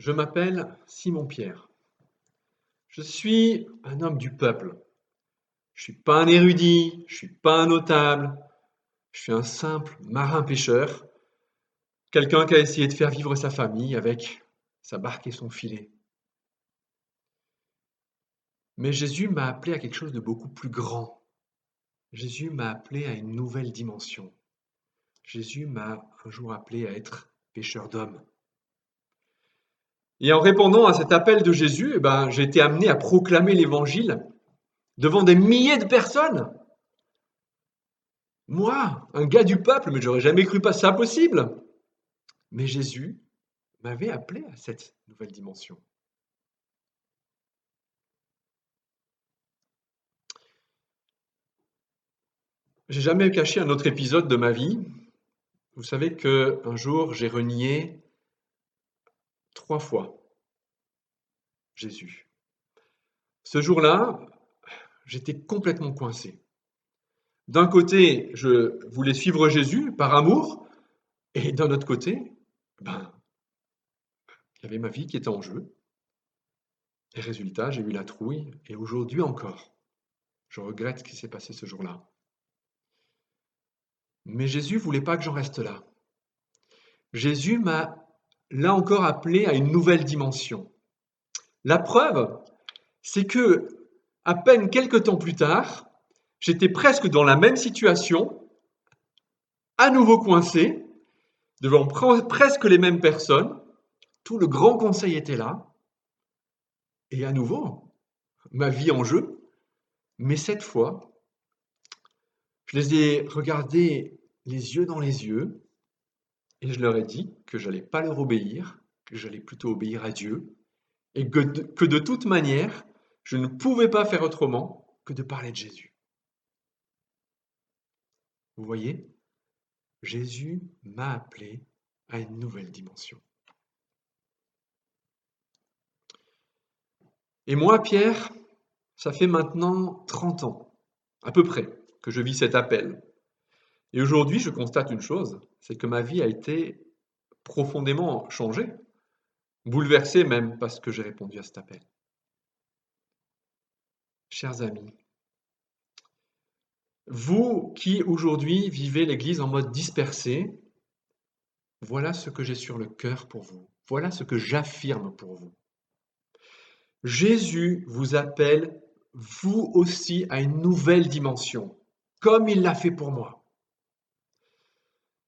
Je m'appelle Simon-Pierre. Je suis un homme du peuple. Je suis pas un érudit, je suis pas un notable. Je suis un simple marin-pêcheur, quelqu'un qui a essayé de faire vivre sa famille avec sa barque et son filet. Mais Jésus m'a appelé à quelque chose de beaucoup plus grand. Jésus m'a appelé à une nouvelle dimension. Jésus m'a un jour appelé à être pêcheur d'hommes. Et en répondant à cet appel de Jésus, eh ben, j'ai été amené à proclamer l'évangile devant des milliers de personnes. Moi, un gars du peuple, mais j'aurais jamais cru pas ça possible. Mais Jésus m'avait appelé à cette nouvelle dimension. J'ai jamais caché un autre épisode de ma vie. Vous savez que un jour j'ai renié trois fois Jésus. Ce jour-là, j'étais complètement coincé. D'un côté, je voulais suivre Jésus par amour, et d'un autre côté, ben, il y avait ma vie qui était en jeu. Et résultat, j'ai eu la trouille, et aujourd'hui encore, je regrette ce qui s'est passé ce jour-là. Mais Jésus voulait pas que j'en reste là. Jésus m'a là encore appelé à une nouvelle dimension. La preuve, c'est que à peine quelques temps plus tard, j'étais presque dans la même situation, à nouveau coincé, devant presque les mêmes personnes. Tout le grand conseil était là. Et à nouveau, ma vie en jeu. Mais cette fois, je les ai regardés les yeux dans les yeux et je leur ai dit que je n'allais pas leur obéir, que j'allais plutôt obéir à Dieu et que de, que de toute manière, je ne pouvais pas faire autrement que de parler de Jésus. Vous voyez, Jésus m'a appelé à une nouvelle dimension. Et moi, Pierre, ça fait maintenant 30 ans, à peu près, que je vis cet appel. Et aujourd'hui, je constate une chose, c'est que ma vie a été profondément changée, bouleversée même parce que j'ai répondu à cet appel. Chers amis, vous qui aujourd'hui vivez l'Église en mode dispersé, voilà ce que j'ai sur le cœur pour vous. Voilà ce que j'affirme pour vous. Jésus vous appelle, vous aussi, à une nouvelle dimension, comme il l'a fait pour moi.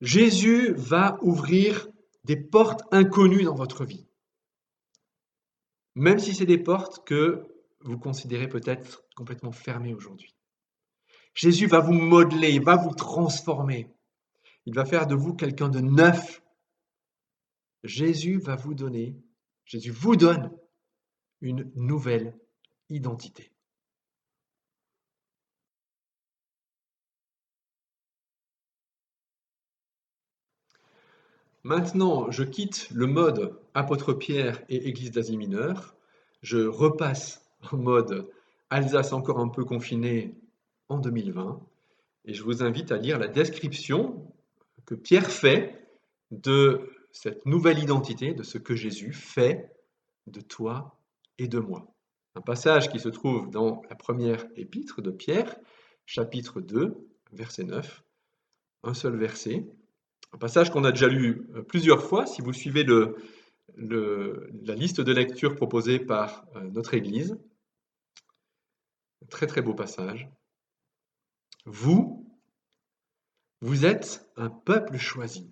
Jésus va ouvrir des portes inconnues dans votre vie. Même si c'est des portes que vous considérez peut-être complètement fermées aujourd'hui. Jésus va vous modeler, il va vous transformer. Il va faire de vous quelqu'un de neuf. Jésus va vous donner, Jésus vous donne une nouvelle identité. Maintenant, je quitte le mode apôtre Pierre et Église d'Asie mineure. Je repasse en mode Alsace encore un peu confinée en 2020. Et je vous invite à lire la description que Pierre fait de cette nouvelle identité, de ce que Jésus fait de toi et de moi. Un passage qui se trouve dans la première épître de Pierre, chapitre 2, verset 9. Un seul verset, un passage qu'on a déjà lu euh, plusieurs fois, si vous suivez le, la liste de lecture proposée par euh, notre Église. Très très beau passage. Vous, vous êtes un peuple choisi.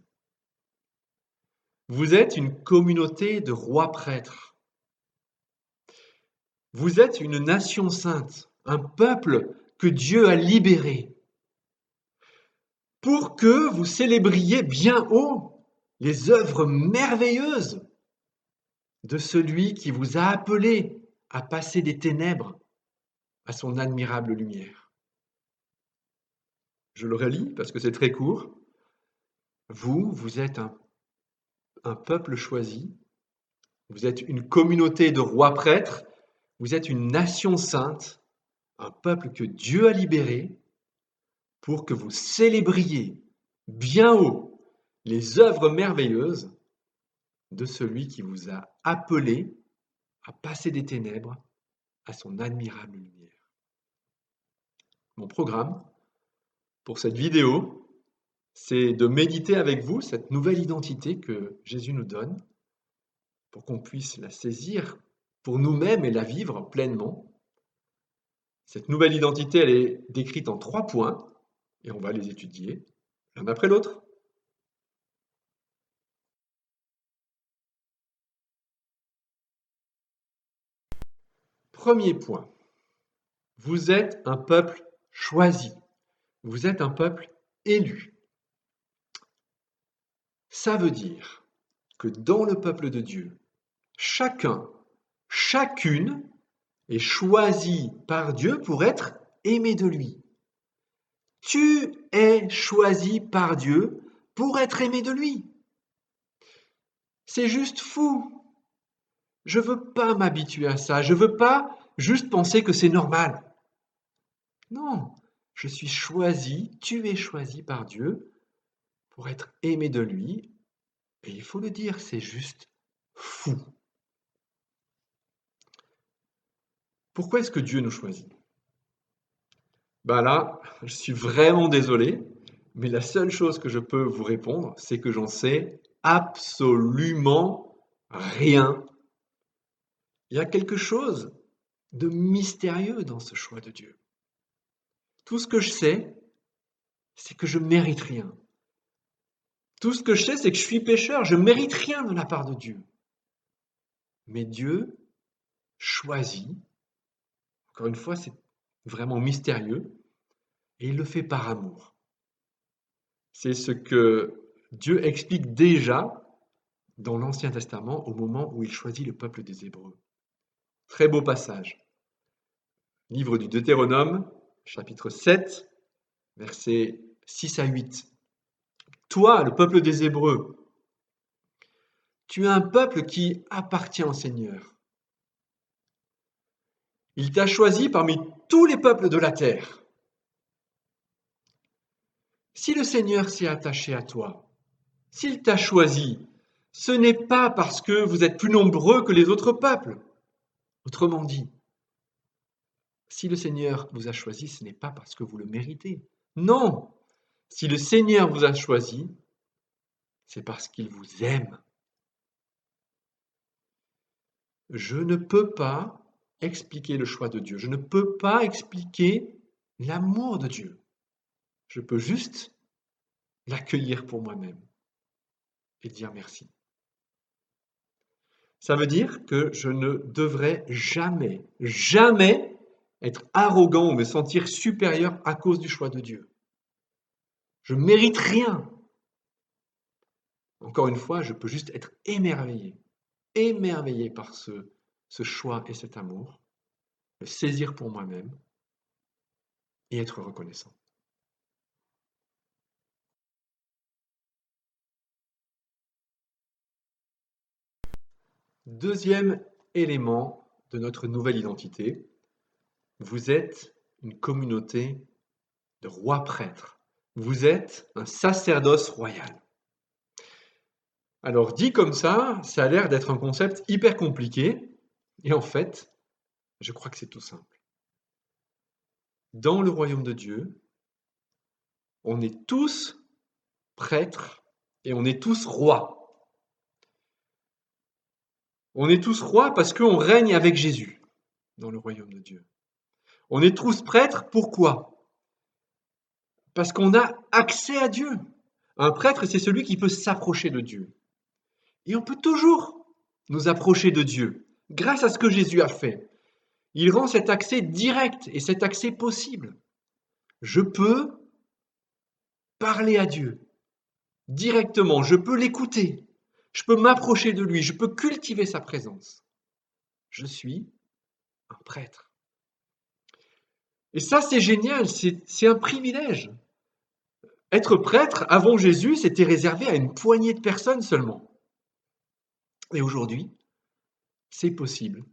Vous êtes une communauté de rois prêtres. Vous êtes une nation sainte, un peuple que Dieu a libéré pour que vous célébriez bien haut les œuvres merveilleuses de celui qui vous a appelé à passer des ténèbres à son admirable lumière. Je le relis parce que c'est très court. Vous, vous êtes un, un peuple choisi, vous êtes une communauté de rois prêtres, vous êtes une nation sainte, un peuple que Dieu a libéré pour que vous célébriez bien haut les œuvres merveilleuses de celui qui vous a appelé à passer des ténèbres à son admirable lumière. Mon programme pour cette vidéo, c'est de méditer avec vous cette nouvelle identité que Jésus nous donne pour qu'on puisse la saisir pour nous-mêmes et la vivre pleinement. Cette nouvelle identité, elle est décrite en trois points et on va les étudier l'un après l'autre. Premier point, vous êtes un peuple choisi, vous êtes un peuple élu. Ça veut dire que dans le peuple de Dieu, chacun, chacune est choisi par Dieu pour être aimé de lui. Tu es choisi par Dieu pour être aimé de lui. C'est juste fou. Je veux pas m'habituer à ça. Je veux pas juste penser que c'est normal. Non, je suis choisi, tu es choisi par Dieu pour être aimé de lui. Et il faut le dire, c'est juste fou. Pourquoi est-ce que Dieu nous choisit? Ben là, je suis vraiment désolé, mais la seule chose que je peux vous répondre, c'est que j'en sais absolument rien il y a quelque chose de mystérieux dans ce choix de Dieu. Tout ce que je sais, c'est que je mérite rien. Tout ce que je sais, c'est que je suis pécheur, je mérite rien de la part de Dieu. Mais Dieu choisit, encore une fois, c'est vraiment mystérieux, et il le fait par amour. C'est ce que Dieu explique déjà dans l'Ancien Testament au moment où il choisit le peuple des Hébreux. Très beau passage. Livre du Deutéronome, chapitre 7, versets 6 à 8. Toi, le peuple des Hébreux, tu es un peuple qui appartient au Seigneur. Il t'a choisi parmi tous les peuples de la terre. Si le Seigneur s'est attaché à toi, s'il t'a choisi, ce n'est pas parce que vous êtes plus nombreux que les autres peuples. Autrement dit, si le Seigneur vous a choisi, ce n'est pas parce que vous le méritez. Non, si le Seigneur vous a choisi, c'est parce qu'il vous aime. Je ne peux pas expliquer le choix de Dieu. Je ne peux pas expliquer l'amour de Dieu. Je peux juste l'accueillir pour moi-même et dire merci. Ça veut dire que je ne devrais jamais, jamais être arrogant ou me sentir supérieur à cause du choix de Dieu. Je mérite rien. Encore une fois, je peux juste être émerveillé, émerveillé par ce, ce choix et cet amour, le saisir pour moi-même et être reconnaissant. Deuxième élément de notre nouvelle identité, vous êtes une communauté de rois prêtres. Vous êtes un sacerdoce royal. Alors dit comme ça, ça a l'air d'être un concept hyper compliqué, et en fait, je crois que c'est tout simple. Dans le royaume de Dieu, on est tous prêtres et on est tous rois. On est tous rois parce qu'on règne avec Jésus dans le royaume de Dieu. On est tous prêtres, pourquoi? Parce qu'on a accès à Dieu. Un prêtre, c'est celui qui peut s'approcher de Dieu. Et on peut toujours nous approcher de Dieu grâce à ce que Jésus a fait. Il rend cet accès direct et cet accès possible. Je peux parler à Dieu directement, je peux l'écouter, je peux m'approcher de lui, je peux cultiver sa présence. Je suis un prêtre. Et ça, c'est génial, c'est un privilège. Être prêtre avant Jésus, c'était réservé à une poignée de personnes seulement. Et aujourd'hui, c'est possible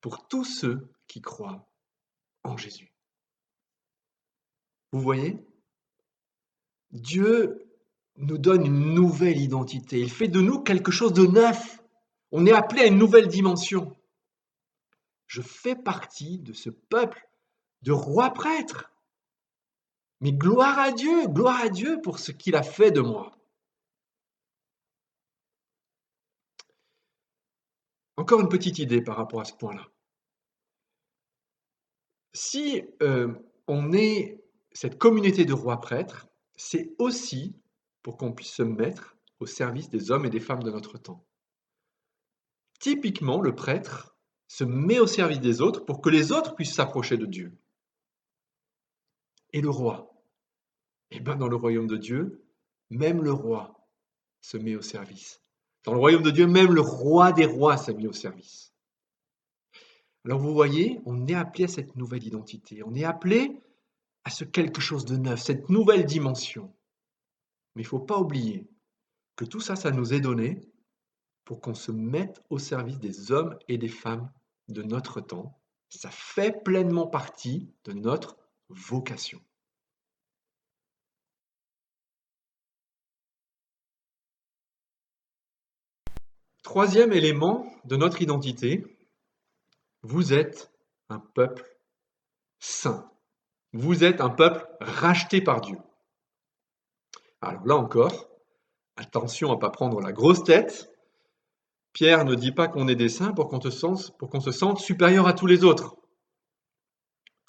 pour tous ceux qui croient en Jésus. Vous voyez? Dieu nous donne une nouvelle identité. Il fait de nous quelque chose de neuf. On est appelé à une nouvelle dimension. Je fais partie de ce peuple de rois prêtres. Mais gloire à Dieu, gloire à Dieu pour ce qu'il a fait de moi. Encore une petite idée par rapport à ce point-là. Si euh, on est cette communauté de rois prêtres, c'est aussi pour qu'on puisse se mettre au service des hommes et des femmes de notre temps. Typiquement, le prêtre se met au service des autres pour que les autres puissent s'approcher de Dieu. Et le roi? Eh bien, dans le royaume de Dieu, même le roi se met au service. Dans le royaume de Dieu, même le roi des rois s'est mis au service. Alors vous voyez, on est appelé à cette nouvelle identité, on est appelé à ce quelque chose de neuf, cette nouvelle dimension. Mais il ne faut pas oublier que tout ça, ça nous est donné pour qu'on se mette au service des hommes et des femmes de notre temps. Ça fait pleinement partie de notre vocation. Troisième élément de notre identité, vous êtes un peuple saint. Vous êtes un peuple racheté par Dieu. Alors là encore, attention à ne pas prendre la grosse tête. Pierre ne dit pas qu'on est des saints pour qu'on se, sente supérieur à tous les autres.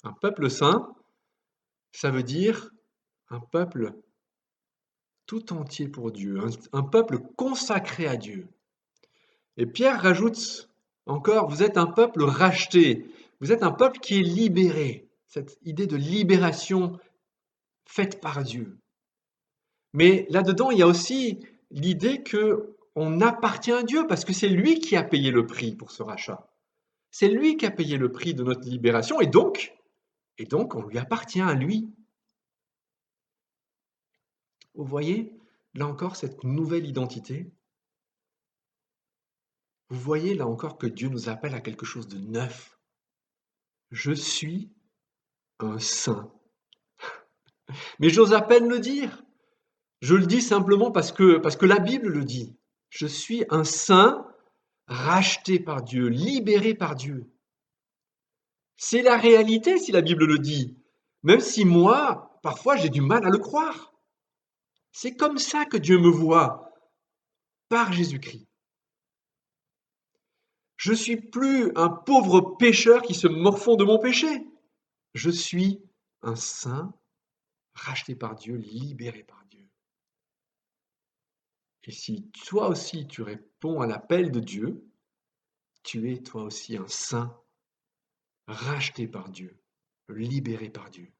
Un peuple saint, ça veut dire un peuple tout entier pour Dieu, un peuple consacré à Dieu. Et Pierre rajoute encore, vous êtes un peuple racheté, vous êtes un peuple qui est libéré, cette idée de libération faite par Dieu. Mais là-dedans, il y a aussi l'idée que on appartient à Dieu parce que c'est lui qui a payé le prix pour ce rachat. C'est lui qui a payé le prix de notre libération et donc, et donc on lui appartient à lui. Vous voyez, là encore, cette nouvelle identité, vous voyez là encore que Dieu nous appelle à quelque chose de neuf. Je suis un saint. Mais j'ose à peine le dire. Je le dis simplement parce que, la Bible le dit. Je suis un saint racheté par Dieu, libéré par Dieu. C'est la réalité si la Bible le dit, même si moi, parfois, j'ai du mal à le croire. C'est comme ça que Dieu me voit, par Jésus-Christ. Je suis plus un pauvre pécheur qui se morfond de mon péché. Je suis un saint racheté par Dieu, libéré par Dieu. Et si toi aussi tu réponds à l'appel de Dieu, tu es toi aussi un saint racheté par Dieu, libéré par Dieu.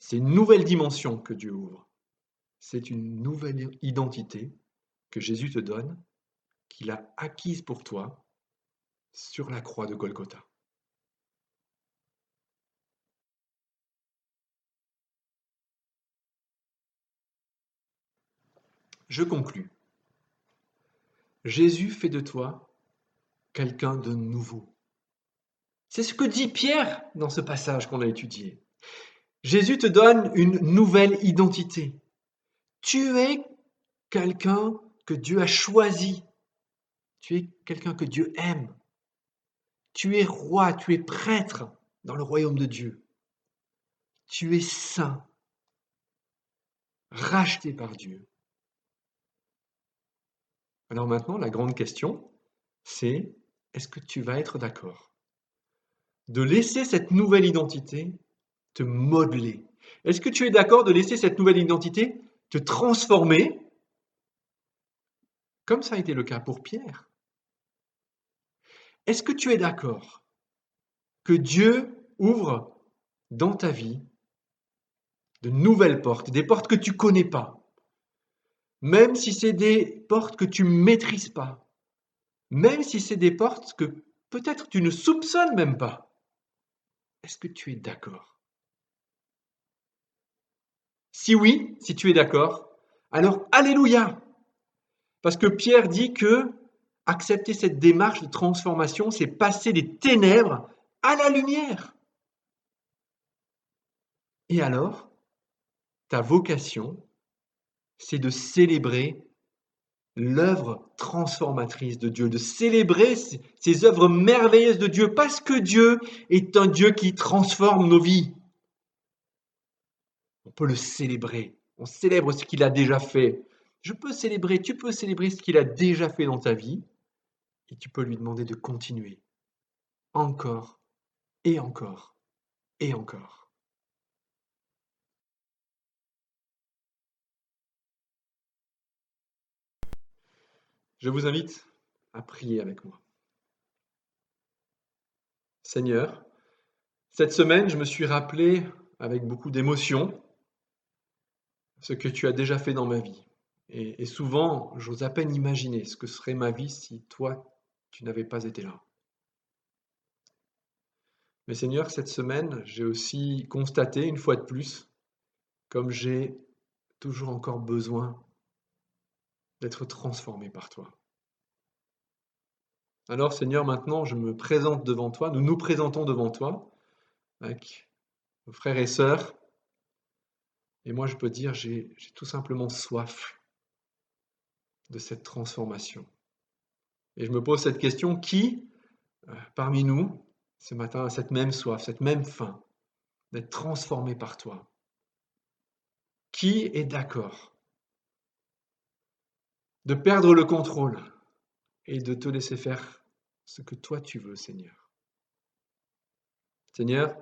C'est une nouvelle dimension que Dieu ouvre. C'est une nouvelle identité que Jésus te donne qu'il a acquise pour toi sur la croix de Golgotha. Je conclus. Jésus fait de toi quelqu'un de nouveau. C'est ce que dit Pierre dans ce passage qu'on a étudié. Jésus te donne une nouvelle identité. Tu es quelqu'un que Dieu a choisi tu es quelqu'un que Dieu aime. Tu es roi, tu es prêtre dans le royaume de Dieu. Tu es saint, racheté par Dieu. Alors maintenant, la grande question, c'est est-ce que tu vas être d'accord de laisser cette nouvelle identité te modeler? Est-ce que tu es d'accord de laisser cette nouvelle identité te transformer? Comme ça a été le cas pour Pierre est-ce que tu es d'accord que Dieu ouvre dans ta vie de nouvelles portes, des portes que tu connais pas, même si c'est des portes que tu maîtrises pas, même si c'est des portes que peut-être tu ne soupçonnes même pas. Est-ce que tu es d'accord? Si oui, si tu es d'accord, alors Alléluia! Parce que Pierre dit que accepter cette démarche de transformation, c'est passer des ténèbres à la lumière. Et alors, ta vocation, c'est de célébrer l'œuvre transformatrice de Dieu, de célébrer ces œuvres merveilleuses de Dieu, parce que Dieu est un Dieu qui transforme nos vies. On peut le célébrer. On célèbre ce qu'il a déjà fait. Je peux célébrer, tu peux célébrer ce qu'il a déjà fait dans ta vie, et tu peux lui demander de continuer encore et encore et encore. Je vous invite à prier avec moi. Seigneur, cette semaine, je me suis rappelé avec beaucoup d'émotion ce que tu as déjà fait dans ma vie. Et, souvent, j'ose à peine imaginer ce que serait ma vie si toi, tu n'avais pas été là. Mais Seigneur, cette semaine, j'ai aussi constaté une fois de plus, comme j'ai toujours encore besoin d'être transformé par toi. Alors Seigneur, maintenant je me présente devant toi, nous nous présentons devant toi avec nos frères et sœurs, et moi je peux dire, j'ai tout simplement soif de cette transformation. Et je me pose cette question, qui euh, parmi nous, ce matin, a cette même soif, cette même faim d'être transformé par toi? Qui est d'accord de perdre le contrôle et de te laisser faire ce que toi tu veux, Seigneur? Seigneur,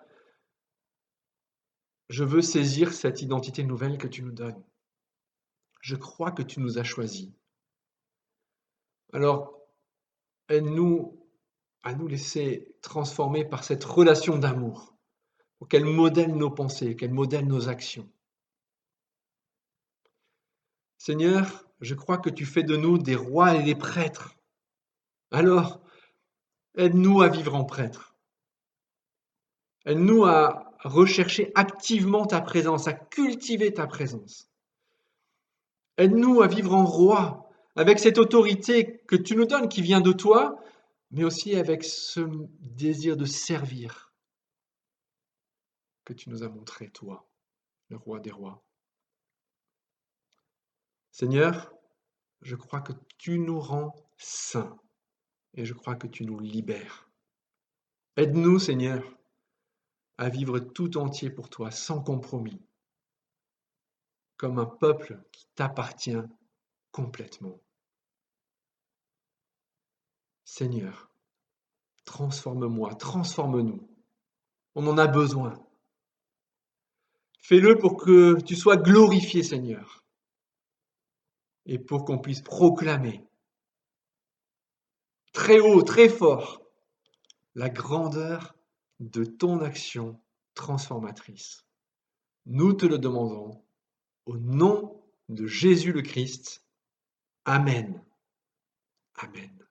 je veux saisir cette identité nouvelle que tu nous donnes. Je crois que tu nous as choisis. Alors, aide-nous à nous laisser transformer par cette relation d'amour, pour qu'elle modèle nos pensées, qu'elle modèle nos actions. Seigneur, je crois que tu fais de nous des rois et des prêtres. Alors, aide-nous à vivre en prêtre. Aide-nous à rechercher activement ta présence, à cultiver ta présence. Aide-nous à vivre en roi, avec cette autorité que tu nous donnes, qui vient de toi, mais aussi avec ce désir de servir que tu nous as montré, toi, le roi des rois. Seigneur, je crois que tu nous rends saints et je crois que tu nous libères. Aide-nous, Seigneur, à vivre tout entier pour toi, sans compromis, comme un peuple qui t'appartient complètement. Seigneur, transforme-moi, transforme-nous. On en a besoin. Fais-le pour que tu sois glorifié, Seigneur et pour qu'on puisse proclamer très haut, très fort, la grandeur de ton action transformatrice. Nous te le demandons au nom de Jésus le Christ. Amen. Amen.